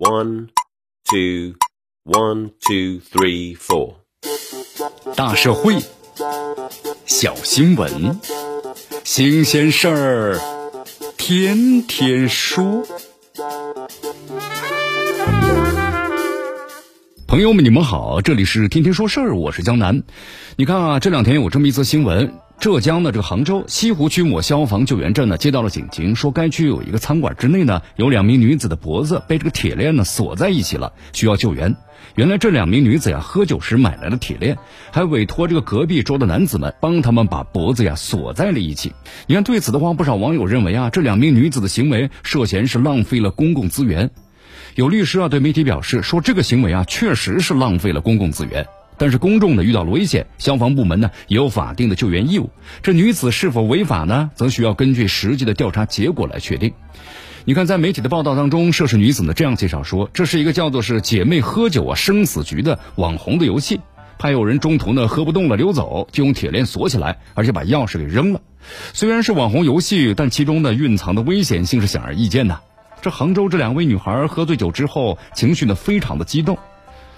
One, two, one, two, three, four. 大社会，小新闻，新鲜事儿，天天说。朋友们，你们好，这里是天天说事儿，我是江南。你看啊，这两天有这么一则新闻，浙江的这个杭州西湖区某消防救援站呢接到了警情，说该区有一个餐馆之内呢有两名女子的脖子被这个铁链呢锁在一起了，需要救援。原来这两名女子呀喝酒时买来了铁链，还委托这个隔壁桌的男子们帮他们把脖子呀锁在了一起。你看对此的话，不少网友认为啊，这两名女子的行为涉嫌是浪费了公共资源。有律师啊对媒体表示说，这个行为啊确实是浪费了公共资源。但是公众呢遇到了危险，消防部门呢也有法定的救援义务。这女子是否违法呢，则需要根据实际的调查结果来确定。你看，在媒体的报道当中，涉事女子呢这样介绍说，这是一个叫做是姐妹喝酒啊生死局的网红的游戏，怕有人中途呢喝不动了溜走，就用铁链锁起来，而且把钥匙给扔了。虽然是网红游戏，但其中呢蕴藏的危险性是显而易见的。这杭州这两位女孩喝醉酒之后，情绪呢非常的激动，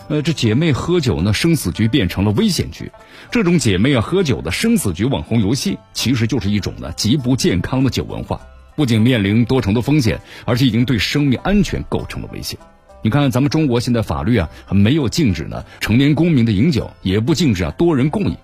呃，这姐妹喝酒呢生死局变成了危险局。这种姐妹啊喝酒的生死局网红游戏，其实就是一种呢极不健康的酒文化，不仅面临多重的风险，而且已经对生命安全构成了威胁。你看，咱们中国现在法律啊没有禁止呢成年公民的饮酒，也不禁止啊多人共饮。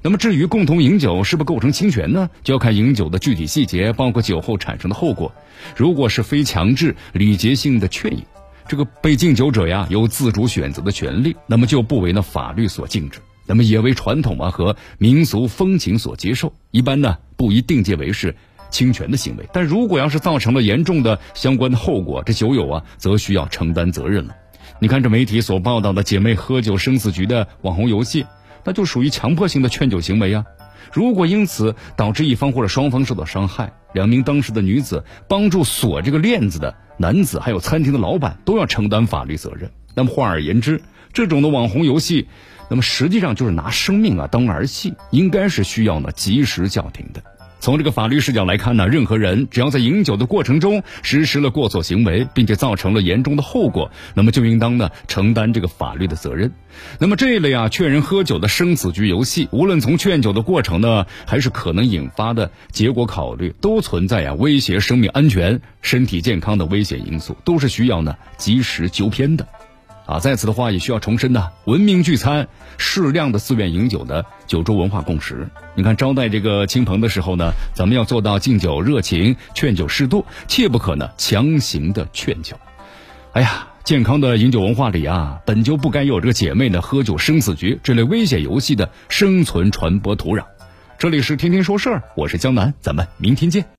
那么至于共同饮酒是不是构成侵权呢？就要看饮酒的具体细节，包括酒后产生的后果。如果是非强制、礼节性的劝饮，这个被敬酒者呀有自主选择的权利，那么就不为呢法律所禁止，那么也为传统啊和民俗风情所接受。一般呢不宜定界为是侵权的行为。但如果要是造成了严重的相关的后果，这酒友啊则需要承担责任了。你看这媒体所报道的姐妹喝酒生死局的网红游戏。那就属于强迫性的劝酒行为呀！如果因此导致一方或者双方受到伤害，两名当时的女子帮助锁这个链子的男子，还有餐厅的老板都要承担法律责任。那么换而言之，这种的网红游戏，那么实际上就是拿生命啊当儿戏，应该是需要呢及时叫停的。从这个法律视角来看呢，任何人只要在饮酒的过程中实施了过错行为，并且造成了严重的后果，那么就应当呢承担这个法律的责任。那么这一类啊劝人喝酒的生死局游戏，无论从劝酒的过程呢，还是可能引发的结果考虑，都存在呀威胁生命安全、身体健康的危险因素，都是需要呢及时纠偏的。啊，在此的话也需要重申呢，文明聚餐、适量的自愿饮酒的酒桌文化共识。你看，招待这个亲朋的时候呢，咱们要做到敬酒热情、劝酒适度，切不可呢强行的劝酒。哎呀，健康的饮酒文化里啊，本就不该有这个姐妹呢喝酒生死局这类危险游戏的生存传播土壤。这里是天天说事儿，我是江南，咱们明天见。